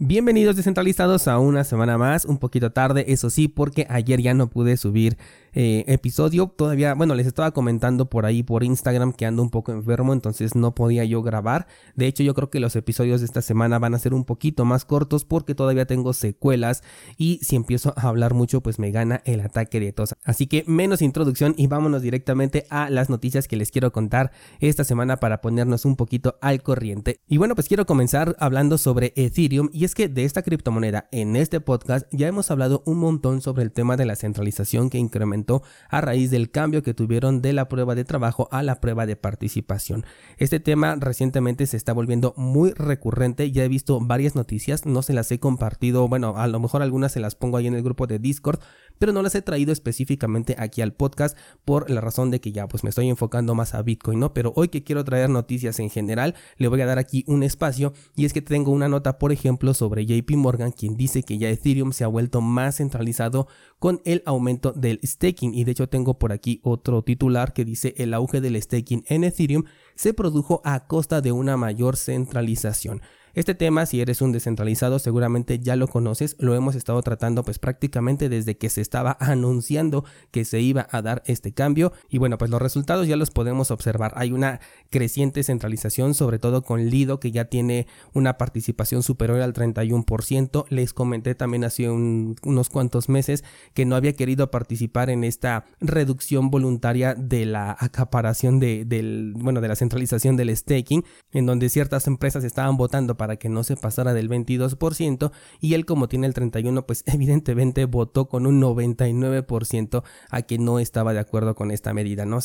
Bienvenidos descentralizados a una semana más, un poquito tarde, eso sí, porque ayer ya no pude subir eh, episodio. Todavía, bueno, les estaba comentando por ahí por Instagram que ando un poco enfermo, entonces no podía yo grabar. De hecho, yo creo que los episodios de esta semana van a ser un poquito más cortos porque todavía tengo secuelas y si empiezo a hablar mucho, pues me gana el ataque de tos. Así que menos introducción y vámonos directamente a las noticias que les quiero contar esta semana para ponernos un poquito al corriente. Y bueno, pues quiero comenzar hablando sobre Ethereum y es que de esta criptomoneda en este podcast ya hemos hablado un montón sobre el tema de la centralización que incrementó a raíz del cambio que tuvieron de la prueba de trabajo a la prueba de participación. Este tema recientemente se está volviendo muy recurrente, ya he visto varias noticias, no se las he compartido, bueno, a lo mejor algunas se las pongo ahí en el grupo de Discord, pero no las he traído específicamente aquí al podcast por la razón de que ya pues me estoy enfocando más a Bitcoin, ¿no? Pero hoy que quiero traer noticias en general, le voy a dar aquí un espacio y es que tengo una nota, por ejemplo, sobre JP Morgan, quien dice que ya Ethereum se ha vuelto más centralizado con el aumento del staking y de hecho tengo por aquí otro titular que dice el auge del staking en Ethereum se produjo a costa de una mayor centralización. Este tema, si eres un descentralizado, seguramente ya lo conoces, lo hemos estado tratando pues prácticamente desde que se estaba anunciando que se iba a dar este cambio y bueno, pues los resultados ya los podemos observar. Hay una creciente centralización, sobre todo con Lido que ya tiene una participación superior al 31%. Les comenté también hace unos cuantos meses que no había querido participar en esta reducción voluntaria de la acaparación de, del, bueno, de la centralización del staking, en donde ciertas empresas estaban votando para para que no se pasara del 22% y él como tiene el 31 pues evidentemente votó con un 99% a que no estaba de acuerdo con esta medida, ¿no?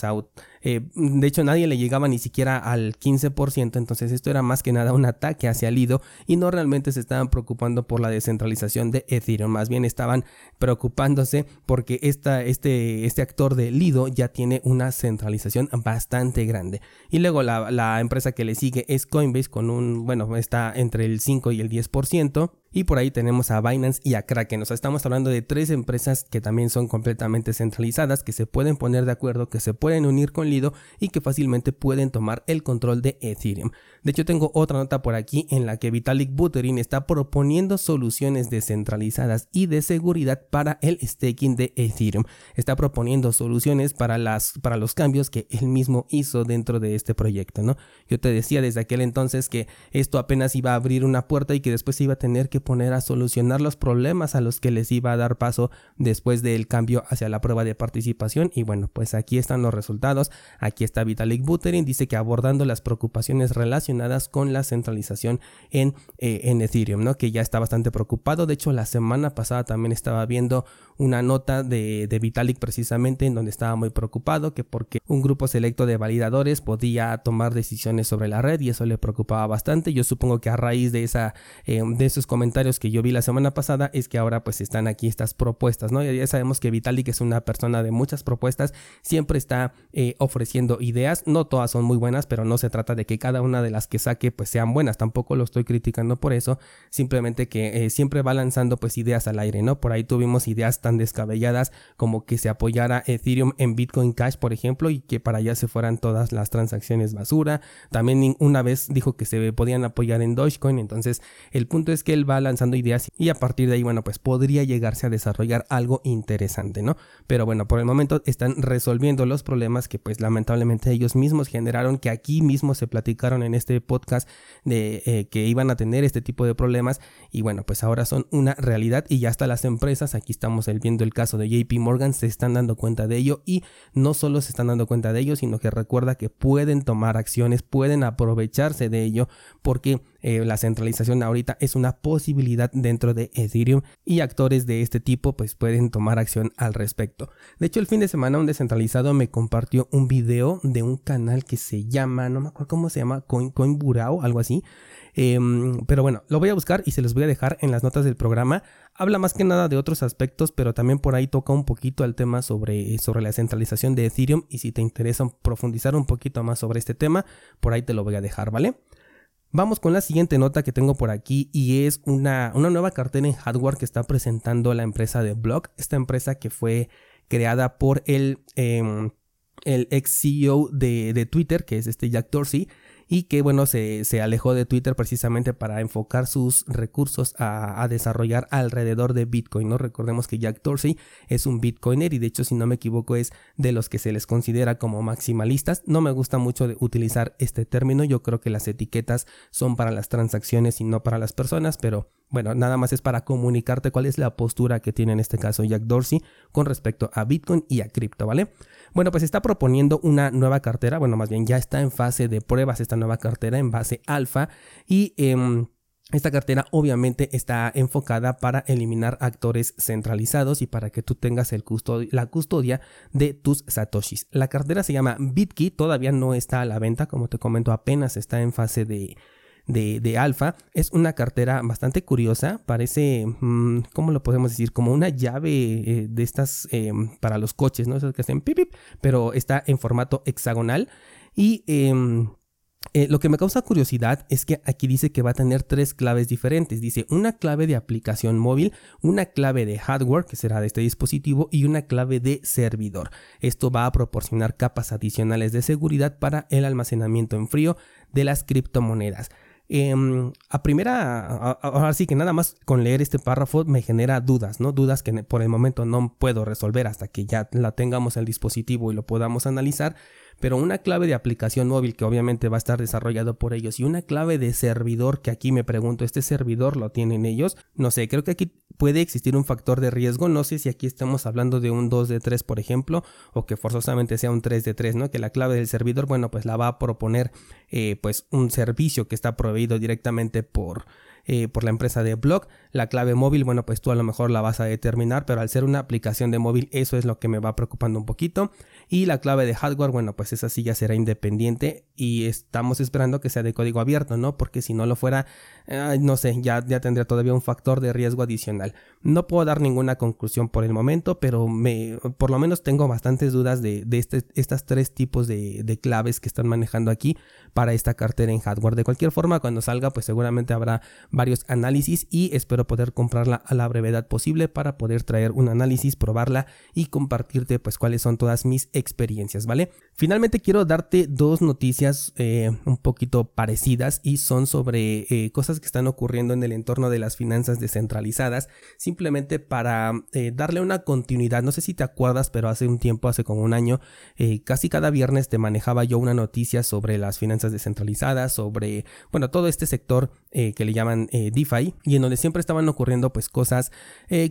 Eh, de hecho nadie le llegaba ni siquiera al 15%, entonces esto era más que nada un ataque hacia Lido y no realmente se estaban preocupando por la descentralización de Ethereum, más bien estaban preocupándose porque esta, este, este actor de Lido ya tiene una centralización bastante grande. Y luego la, la empresa que le sigue es Coinbase con un, bueno, está entre el 5 y el 10%. Y por ahí tenemos a Binance y a Kraken. O sea, estamos hablando de tres empresas que también son completamente centralizadas, que se pueden poner de acuerdo, que se pueden unir con Lido y que fácilmente pueden tomar el control de Ethereum. De hecho, tengo otra nota por aquí en la que Vitalik Buterin está proponiendo soluciones descentralizadas y de seguridad para el staking de Ethereum. Está proponiendo soluciones para, las, para los cambios que él mismo hizo dentro de este proyecto, ¿no? Yo te decía desde aquel entonces que esto apenas iba a abrir una puerta y que después iba a tener que poner a solucionar los problemas a los que les iba a dar paso después del cambio hacia la prueba de participación. Y bueno, pues aquí están los resultados. Aquí está Vitalik Buterin, dice que abordando las preocupaciones relacionadas con la centralización en, eh, en Ethereum, ¿no? Que ya está bastante preocupado. De hecho, la semana pasada también estaba viendo una nota de, de Vitalik precisamente en donde estaba muy preocupado que porque un grupo selecto de validadores podía tomar decisiones sobre la red y eso le preocupaba bastante. Yo supongo que a raíz de esa eh, de esos comentarios que yo vi la semana pasada es que ahora pues están aquí estas propuestas, ¿no? Ya sabemos que Vitalik es una persona de muchas propuestas, siempre está eh, ofreciendo ideas, no todas son muy buenas, pero no se trata de que cada una de las que saque pues sean buenas, tampoco lo estoy criticando por eso, simplemente que eh, siempre va lanzando pues ideas al aire, ¿no? Por ahí tuvimos ideas tan descabelladas como que se apoyara Ethereum en Bitcoin Cash, por ejemplo, y que para allá se fueran todas las transacciones basura. También una vez dijo que se podían apoyar en Dogecoin, entonces el punto es que él va lanzando ideas y a partir de ahí, bueno, pues podría llegarse a desarrollar algo interesante, ¿no? Pero bueno, por el momento están resolviendo los problemas que pues lamentablemente ellos mismos generaron, que aquí mismo se platicaron en este podcast de eh, que iban a tener este tipo de problemas y bueno, pues ahora son una realidad y ya hasta las empresas, aquí estamos viendo el caso de JP Morgan, se están dando cuenta de ello y no solo se están dando cuenta de ello, sino que recuerda que pueden tomar acciones, pueden aprovecharse de ello porque eh, la centralización ahorita es una posibilidad dentro de Ethereum y actores de este tipo pues pueden tomar acción al respecto. De hecho el fin de semana un descentralizado me compartió un video de un canal que se llama, no me acuerdo cómo se llama, Coin, Coin Burao, algo así. Em, pero bueno, lo voy a buscar y se los voy a dejar en las notas del programa. Habla más que nada de otros aspectos, pero también por ahí toca un poquito el tema sobre, sobre la centralización de Ethereum y si te interesa profundizar un poquito más sobre este tema, por ahí te lo voy a dejar, ¿vale? Vamos con la siguiente nota que tengo por aquí y es una, una nueva cartera en hardware que está presentando la empresa de Block, esta empresa que fue creada por el, em, el ex CEO de, de, Twitter, que es este Jack Dorsey, y que bueno, se, alejó de Twitter precisamente para enfocar sus recursos a, desarrollar alrededor de Bitcoin, ¿no? Recordemos que Jack Dorsey es un Bitcoiner y de hecho si no me equivoco es de los que se les considera como maximalistas. No me gusta mucho utilizar este término, yo creo que las etiquetas son para las transacciones y no para las personas, pero bueno, nada más es para comunicarte cuál es la postura que tiene en este caso Jack Dorsey con respecto a Bitcoin y a cripto, ¿vale? Bueno, pues está proponiendo una nueva cartera, bueno, más bien ya está en fase de pruebas esta nueva cartera en base alfa y... Em, esta cartera obviamente está enfocada para eliminar actores centralizados y para que tú tengas el la custodia de tus satoshis. La cartera se llama BitKey, todavía no está a la venta, como te comento, apenas está en fase de, de, alfa. Es una cartera bastante curiosa, parece, mm, ¿cómo lo podemos decir? Como una llave eh, de estas em, para los coches, ¿no? Esas que hacen pip, pero está en formato hexagonal y... Em, eh, lo que me causa curiosidad es que aquí dice que va a tener tres claves diferentes. Dice una clave de aplicación móvil, una clave de hardware, que será de este dispositivo, y una clave de servidor. Esto va a proporcionar capas adicionales de seguridad para el almacenamiento en frío de las criptomonedas. Em, a primera, ahora sí que nada más con leer este párrafo me genera dudas, ¿no? Dudas que por el momento no puedo resolver hasta que ya la tengamos en el dispositivo y lo podamos analizar pero una clave de aplicación móvil que obviamente va a estar desarrollado por ellos y una clave de servidor que aquí me pregunto, ¿este servidor lo tienen ellos? No sé, creo que aquí puede existir un factor de riesgo, no sé si aquí estamos hablando de un 2 de 3 por ejemplo o que forzosamente sea un 3 de 3, ¿no? Que la clave del servidor, bueno, pues la va a proponer eh, pues un servicio que está proveído directamente por eh, por la empresa de blog. La clave móvil, bueno, pues tú a lo mejor la vas a determinar, pero al ser una aplicación de móvil, eso es lo que me va preocupando un poquito. Y la clave de hardware, bueno, pues esa sí ya será independiente y estamos esperando que sea de código abierto, ¿no? Porque si no lo fuera, no sé, ya, ya tendría todavía un factor de riesgo adicional. No puedo dar ninguna conclusión por el momento, pero me, por lo menos tengo bastantes dudas de, de este, estas tres tipos de, de claves que están manejando aquí para esta cartera en hardware. De cualquier forma, cuando salga, pues seguramente habrá varios análisis y espero poder comprarla a la brevedad posible para poder traer un análisis, probarla y compartirte pues cuáles son todas mis experiencias, ¿vale? Finalmente quiero darte dos noticias eh, un poquito parecidas y son sobre eh, cosas que están ocurriendo en el entorno de las finanzas descentralizadas, simplemente para eh, darle una continuidad. No sé si te acuerdas, pero hace un tiempo, hace como un año, casi cada viernes te manejaba yo una noticia sobre las finanzas descentralizadas, sobre, bueno, todo este sector que le llaman DeFi y en donde siempre estaban ocurriendo pues cosas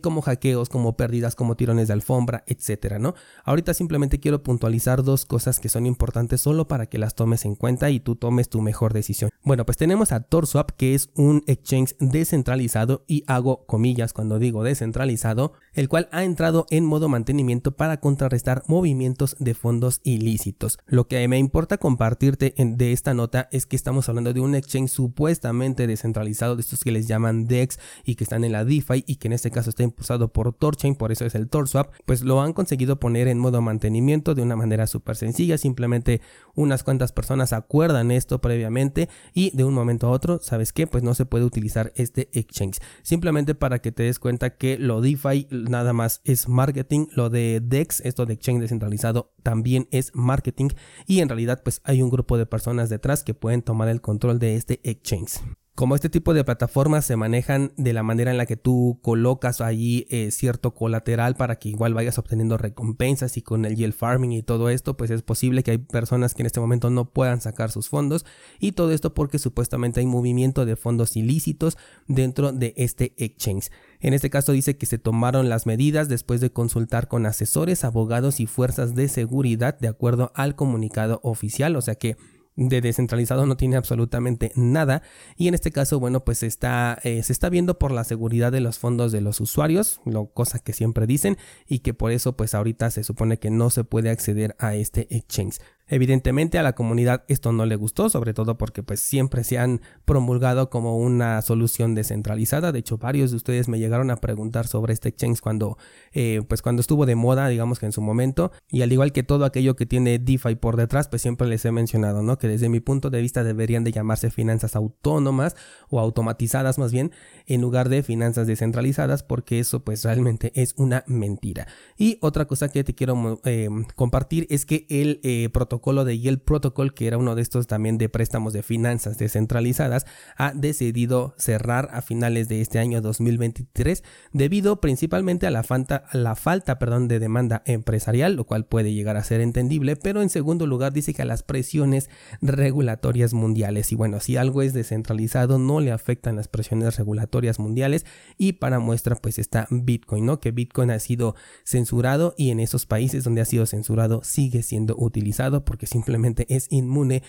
como hackeos, como pérdidas, como tirones de alfombra, etcétera, ¿no? Ahorita simplemente quiero puntualizar dos cosas que son importantes solo para que las tomes en cuenta y tú tomes tu mejor decisión. Bueno, pues tenemos a TorSwap, que es un exchange descentralizado y hago comillas cuando digo descentralizado, el cual ha entrado en modo mantenimiento para contrarrestar movimientos de fondos ilícitos. Lo que me importa compartirte de esta nota es que estamos hablando de un exchange supuestamente descentralizado, estos que les llaman DEX y que están en la DeFi y que en este caso está impulsado por Torchain, por eso es el TorSwap, pues lo han conseguido poner en modo mantenimiento de una manera súper sencilla simplemente unas cuantas personas acuerdan esto previamente y de un momento a otro, ¿sabes qué? Pues no se puede utilizar este exchange. Simplemente para que te des cuenta que lo DeFi nada más es marketing, lo de DEX, esto de exchange descentralizado, también es marketing y en realidad pues hay un grupo de personas detrás que pueden tomar el control de este exchange. Como este tipo de plataformas se manejan de la manera en la que tú colocas allí eh, cierto colateral para que igual vayas obteniendo recompensas y con el yield farming y todo esto, pues es posible que hay personas que en este momento no puedan sacar sus fondos y todo esto porque supuestamente hay movimiento de fondos ilícitos dentro de este exchange. En este caso dice que se tomaron las medidas después de consultar con asesores, abogados y fuerzas de seguridad de acuerdo al comunicado oficial, o sea que de descentralizado no tiene absolutamente nada. Y en este caso bueno pues está eh, se está viendo por la seguridad de los fondos de los usuarios lo cosa que siempre dicen y que por eso pues ahorita se supone que no se puede acceder a este exchange Evidentemente a la comunidad esto no le gustó, sobre todo porque pues siempre se han promulgado como una solución descentralizada. De hecho, varios de ustedes me llegaron a preguntar sobre este exchange cuando, eh, pues cuando estuvo de moda, digamos que en su momento. Y al igual que todo aquello que tiene DeFi por detrás, pues siempre les he mencionado, ¿no? Que desde mi punto de vista deberían de llamarse finanzas autónomas o automatizadas más bien, en lugar de finanzas descentralizadas, porque eso pues realmente es una mentira. Y otra cosa que te quiero eh, compartir es que el eh, protocolo protocolo de Yield Protocol, que era uno de estos también de préstamos de finanzas descentralizadas, ha decidido cerrar a finales de este año 2023 debido principalmente a la falta, la falta perdón, de demanda empresarial, lo cual puede llegar a ser entendible, pero en segundo lugar dice que a las presiones regulatorias mundiales. Y bueno, si algo es descentralizado, no le afectan las presiones regulatorias mundiales y para muestra pues está Bitcoin, ¿no? Que Bitcoin ha sido censurado y en esos países donde ha sido censurado sigue siendo utilizado porque simplemente es inmune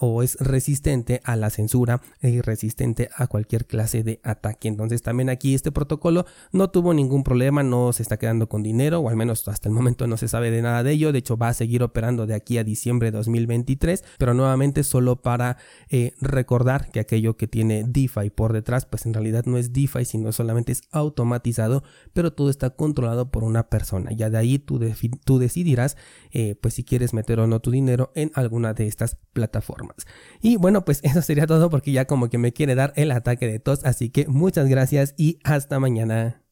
o es resistente a la censura y resistente a cualquier clase de ataque. Entonces también aquí este protocolo no tuvo ningún problema, no se está quedando con dinero o al menos hasta el momento no se sabe de nada de ello. De hecho va a seguir operando de aquí a diciembre de 2023, pero nuevamente solo para eh, recordar que aquello que tiene DeFi por detrás pues en realidad no es DeFi sino solamente es automatizado, pero todo está controlado por una persona. Ya de ahí tú, tú decidirás eh, pues si quieres meter o no tu dinero en alguna de estas plataformas. Y bueno, pues eso sería todo porque ya como que me quiere dar el ataque de tos, así que muchas gracias y hasta mañana.